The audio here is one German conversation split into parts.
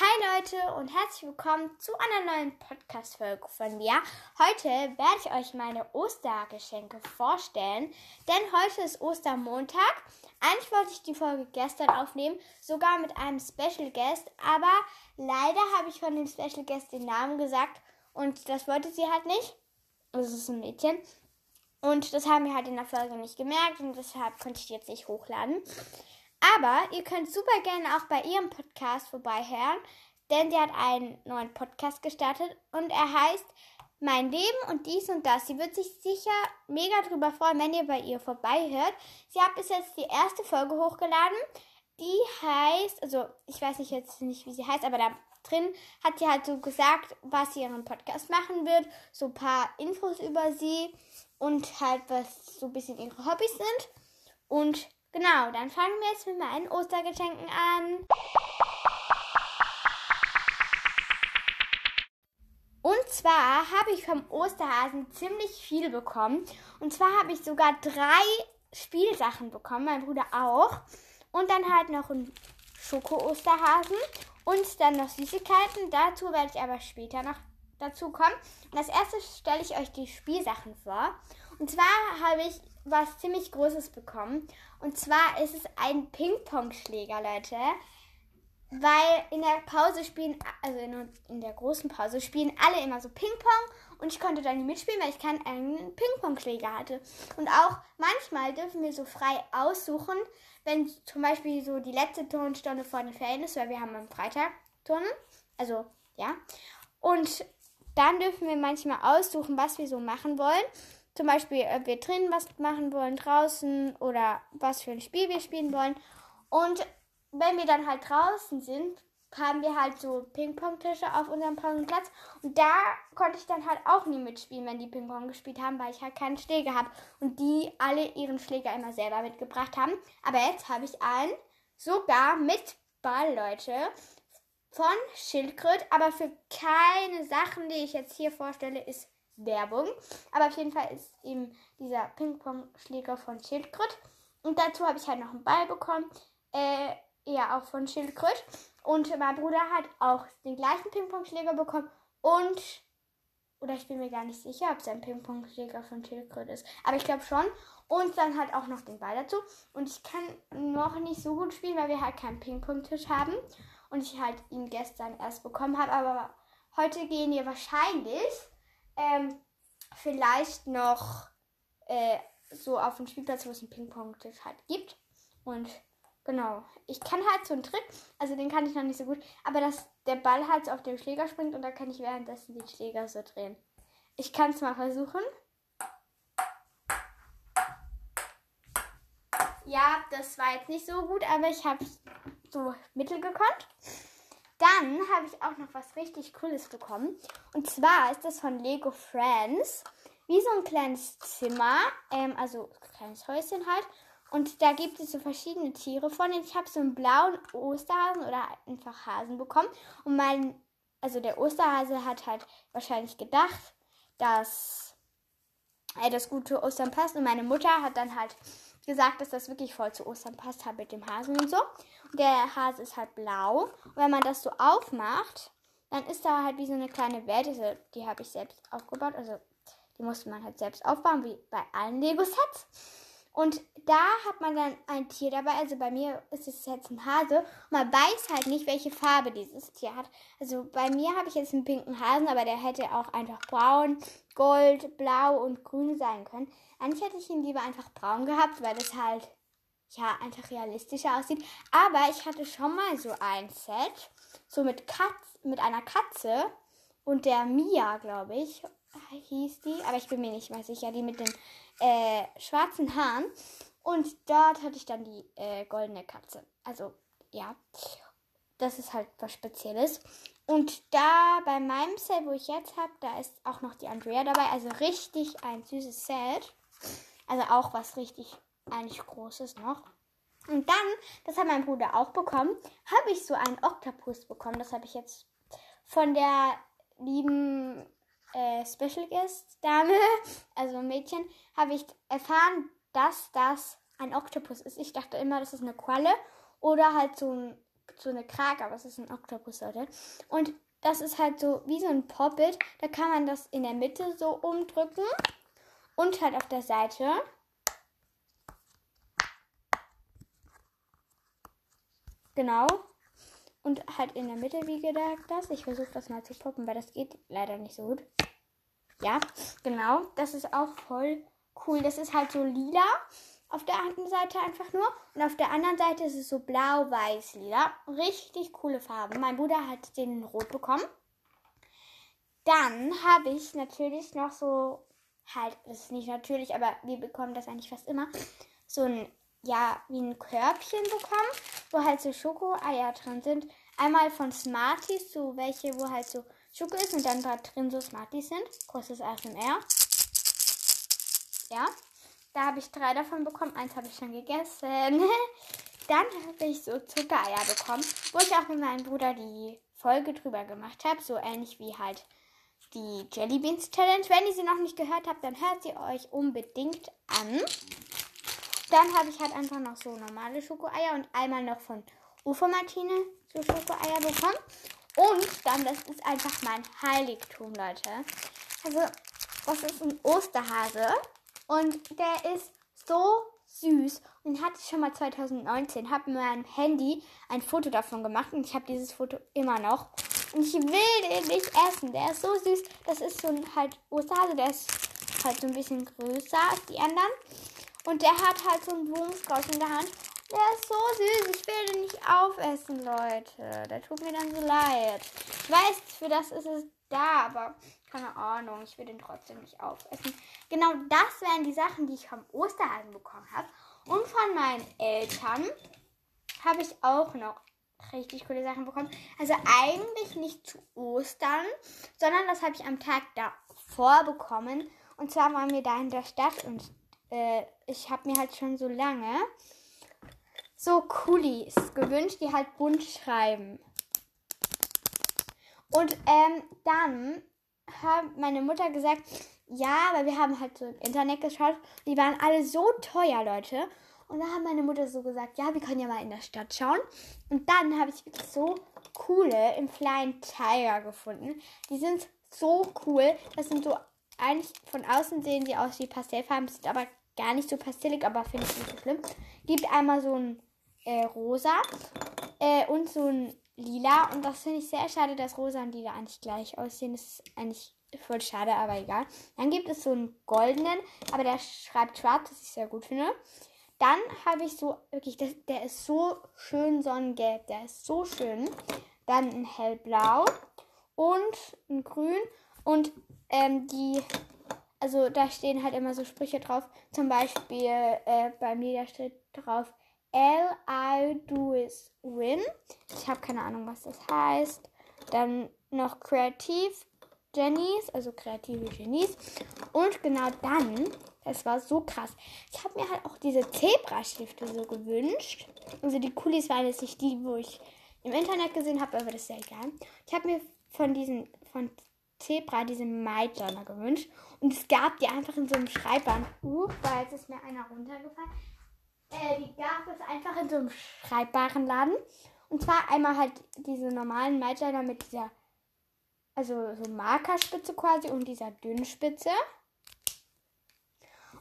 Hi Leute und herzlich willkommen zu einer neuen Podcast-Folge von mir. Heute werde ich euch meine Ostergeschenke vorstellen, denn heute ist Ostermontag. Eigentlich wollte ich die Folge gestern aufnehmen, sogar mit einem Special Guest, aber leider habe ich von dem Special Guest den Namen gesagt und das wollte sie halt nicht. Das ist ein Mädchen. Und das haben wir halt in der Folge nicht gemerkt und deshalb konnte ich die jetzt nicht hochladen. Aber ihr könnt super gerne auch bei ihrem Podcast vorbeihören, denn sie hat einen neuen Podcast gestartet und er heißt Mein Leben und dies und das. Sie wird sich sicher mega drüber freuen, wenn ihr bei ihr vorbeihört. Sie hat bis jetzt die erste Folge hochgeladen. Die heißt, also ich weiß nicht jetzt nicht, wie sie heißt, aber da drin hat sie halt so gesagt, was sie ihren Podcast machen wird, so ein paar Infos über sie und halt was so ein bisschen ihre Hobbys sind. Und Genau, dann fangen wir jetzt mit meinen Ostergeschenken an. Und zwar habe ich vom Osterhasen ziemlich viel bekommen. Und zwar habe ich sogar drei Spielsachen bekommen, mein Bruder auch. Und dann halt noch ein Schoko-Osterhasen und dann noch Süßigkeiten. Dazu werde ich aber später noch dazu kommen. Und als erstes stelle ich euch die Spielsachen vor. Und zwar habe ich was ziemlich Großes bekommen. Und zwar ist es ein Ping-Pong-Schläger, Leute. Weil in der Pause spielen, also in, in, der großen Pause spielen alle immer so Ping-Pong und ich konnte da nicht mitspielen, weil ich keinen eigenen Ping-Pong-Schläger hatte. Und auch manchmal dürfen wir so frei aussuchen, wenn zum Beispiel so die letzte Turnstunde vor den Ferien ist, weil wir haben am Freitag Turnen. Also, ja. Und dann dürfen wir manchmal aussuchen, was wir so machen wollen. Zum Beispiel, ob wir drinnen was machen wollen, draußen oder was für ein Spiel wir spielen wollen. Und wenn wir dann halt draußen sind, haben wir halt so Ping-Pong-Tische auf unserem Pausenplatz. Und da konnte ich dann halt auch nie mitspielen, wenn die Ping-Pong gespielt haben, weil ich halt keinen Schläger habe. Und die alle ihren Schläger immer selber mitgebracht haben. Aber jetzt habe ich einen sogar mit Ball, Leute, von Schildkröt. Aber für keine Sachen, die ich jetzt hier vorstelle, ist Werbung. Aber auf jeden Fall ist eben dieser Ping-Pong-Schläger von Schildkröt. Und dazu habe ich halt noch einen Ball bekommen. Äh, ja, auch von Schildkröt. Und mein Bruder hat auch den gleichen Ping-Pong-Schläger bekommen. Und, oder ich bin mir gar nicht sicher, ob es ein Ping-Pong-Schläger von Schildkröt ist. Aber ich glaube schon. Und dann halt auch noch den Ball dazu. Und ich kann noch nicht so gut spielen, weil wir halt keinen Ping-Pong-Tisch haben. Und ich halt ihn gestern erst bekommen habe. Aber heute gehen wir wahrscheinlich ähm, vielleicht noch äh, so auf dem Spielplatz, wo es einen Ping-Pong-Tisch halt gibt. Und genau, ich kann halt so einen Trick, also den kann ich noch nicht so gut, aber dass der Ball halt so auf dem Schläger springt und dann kann ich währenddessen den Schläger so drehen. Ich kann es mal versuchen. Ja, das war jetzt nicht so gut, aber ich habe so mittel gekonnt. Dann habe ich auch noch was richtig Cooles bekommen. Und zwar ist das von Lego Friends. Wie so ein kleines Zimmer, ähm, also ein kleines Häuschen halt. Und da gibt es so verschiedene Tiere von. Ich habe so einen blauen Osterhasen oder einfach Hasen bekommen. Und mein, also der Osterhase hat halt wahrscheinlich gedacht, dass er das gute Ostern passt. Und meine Mutter hat dann halt gesagt, dass das wirklich voll zu Ostern passt hat mit dem Hasen und so. Und der Hase ist halt blau. Und wenn man das so aufmacht, dann ist da halt wie so eine kleine Welt. Also, die habe ich selbst aufgebaut. Also die musste man halt selbst aufbauen, wie bei allen Lego-Sets. Und da hat man dann ein Tier dabei. Also bei mir ist es jetzt ein Hase. Und man weiß halt nicht, welche Farbe dieses Tier hat. Also bei mir habe ich jetzt einen pinken Hasen, aber der hätte auch einfach braun, gold, blau und grün sein können. Eigentlich hätte ich ihn lieber einfach braun gehabt, weil das halt ja einfach realistischer aussieht. Aber ich hatte schon mal so ein Set, so mit Katz, mit einer Katze und der Mia, glaube ich, hieß die, aber ich bin mir nicht mehr sicher, die mit den äh, schwarzen Haaren. Und dort hatte ich dann die äh, goldene Katze. Also, ja, das ist halt was Spezielles. Und da bei meinem Set, wo ich jetzt habe, da ist auch noch die Andrea dabei. Also richtig ein süßes Set. Also auch was richtig eigentlich Großes noch. Und dann, das hat mein Bruder auch bekommen, habe ich so einen Oktopus bekommen. Das habe ich jetzt von der lieben äh, Special Guest Dame, also Mädchen, habe ich erfahren, dass das ein Oktopus ist. Ich dachte immer, das ist eine Qualle oder halt so so eine Krake, aber es ist ein Oktopus, Leute. Und das ist halt so wie so ein Poppet. Da kann man das in der Mitte so umdrücken und halt auf der Seite. Genau. Und halt in der Mitte, wie gesagt, das. Ich versuche das mal zu poppen, weil das geht leider nicht so gut. Ja, genau. Das ist auch voll cool. Das ist halt so lila auf der einen Seite einfach nur. Und auf der anderen Seite ist es so blau-weiß-lila. Richtig coole Farben. Mein Bruder hat den Rot bekommen. Dann habe ich natürlich noch so, halt, das ist nicht natürlich, aber wir bekommen das eigentlich fast immer, so ein, ja, wie ein Körbchen bekommen, wo halt so Schokoeier drin sind. Einmal von Smarties, so welche, wo halt so Schoko ist und dann da drin so Smarties sind. Großes ASMR. Ja. Da habe ich drei davon bekommen. Eins habe ich schon gegessen. Dann habe ich so Zuckereier bekommen, wo ich auch mit meinem Bruder die Folge drüber gemacht habe. So ähnlich wie halt die Jelly Beans Challenge. Wenn ihr sie noch nicht gehört habt, dann hört sie euch unbedingt an. Dann habe ich halt einfach noch so normale Schokoeier und einmal noch von Ufo Martine so Schokoeier bekommen. Und dann, das ist einfach mein Heiligtum, Leute. Also, das ist ein Osterhase. Und der ist so süß. Und den hatte ich schon mal 2019. Habe mit meinem Handy ein Foto davon gemacht. Und ich habe dieses Foto immer noch. Und ich will den nicht essen. Der ist so süß. Das ist so ein halt Osterhase. Der ist halt so ein bisschen größer als die anderen. Und der hat halt so einen Blumenstrauß in der Hand. Der ist so süß. Ich will den nicht aufessen, Leute. Der tut mir dann so leid. Ich weiß, für das ist es da, aber keine Ahnung, ich will den trotzdem nicht aufessen. Genau das wären die Sachen, die ich vom Osterhasen bekommen habe. Und von meinen Eltern habe ich auch noch richtig coole Sachen bekommen. Also eigentlich nicht zu Ostern, sondern das habe ich am Tag davor bekommen. Und zwar waren wir da in der Stadt und äh, ich habe mir halt schon so lange so Coolies gewünscht, die halt bunt schreiben. Und ähm, dann hat meine Mutter gesagt, ja, weil wir haben halt so im Internet geschaut, die waren alle so teuer, Leute. Und dann hat meine Mutter so gesagt, ja, wir können ja mal in der Stadt schauen. Und dann habe ich wirklich so coole im Flying Tiger gefunden. Die sind so cool. Das sind so, eigentlich von außen sehen sie aus wie Pastellfarben, sind aber gar nicht so pastellig, aber finde ich nicht so schlimm. Gibt einmal so ein äh, rosa äh, und so ein lila. Und das finde ich sehr schade, dass rosa und lila eigentlich gleich aussehen. Das ist eigentlich voll schade, aber egal. Dann gibt es so einen goldenen, aber der schreibt schwarz, was ich sehr gut finde. Dann habe ich so, wirklich, das, der ist so schön sonnengelb. Der ist so schön. Dann ein hellblau und ein grün. Und ähm, die, also da stehen halt immer so Sprüche drauf. Zum Beispiel äh, bei mir da steht drauf, All I do is win. Ich habe keine Ahnung, was das heißt. Dann noch Kreativ Genies, also kreative Genies. Und genau dann, das war so krass. Ich habe mir halt auch diese Zebrastifte so gewünscht. Also die Coolies waren jetzt nicht die, wo ich im Internet gesehen habe, aber das ist ja egal. Ich habe mir von diesen, von Zebra diese Maidjournal gewünscht. Und es gab die einfach in so einem Schreibband. Uh, da jetzt ist mir einer runtergefallen. Äh, die gab es einfach in so einem schreibbaren Laden. Und zwar einmal halt diese normalen Maidliner mit dieser, also so Markerspitze quasi und dieser dünnen Spitze.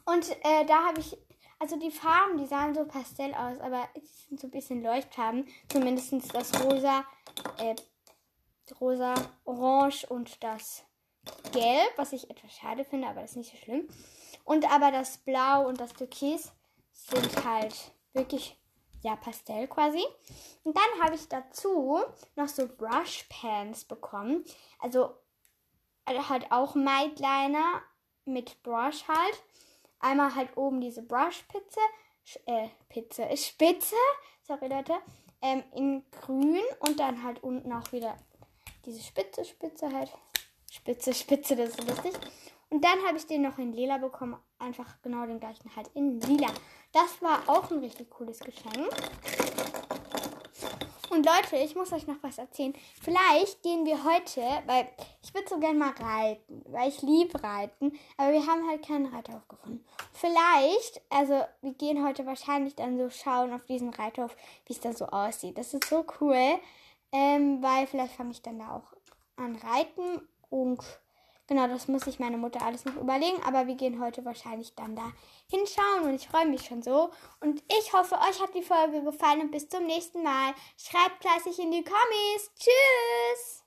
Und äh, da habe ich, also die Farben, die sahen so pastell aus, aber es sind so ein bisschen Leuchtfarben. Zumindest das rosa, äh, rosa, orange und das gelb, was ich etwas schade finde, aber das ist nicht so schlimm. Und aber das Blau und das Türkis sind halt wirklich ja Pastell quasi. Und dann habe ich dazu noch so Brush Pans bekommen. Also äh, halt auch Maid Liner mit Brush halt. Einmal halt oben diese Brush Pizze, äh, Pizze, Spitze, sorry Leute, ähm, in grün und dann halt unten auch wieder diese Spitze, Spitze halt. Spitze, Spitze, das ist lustig. Und dann habe ich den noch in lila bekommen. Einfach genau den gleichen halt in lila. Das war auch ein richtig cooles Geschenk. Und Leute, ich muss euch noch was erzählen. Vielleicht gehen wir heute, weil ich würde so gerne mal reiten, weil ich liebe reiten, aber wir haben halt keinen Reiterhof gefunden. Vielleicht, also wir gehen heute wahrscheinlich dann so schauen auf diesen Reiterhof, wie es da so aussieht. Das ist so cool, ähm, weil vielleicht fange ich dann da auch an reiten und Genau, das muss sich meine Mutter alles noch überlegen, aber wir gehen heute wahrscheinlich dann da hinschauen und ich freue mich schon so. Und ich hoffe, euch hat die Folge gefallen und bis zum nächsten Mal. Schreibt fleißig in die Kommis. Tschüss!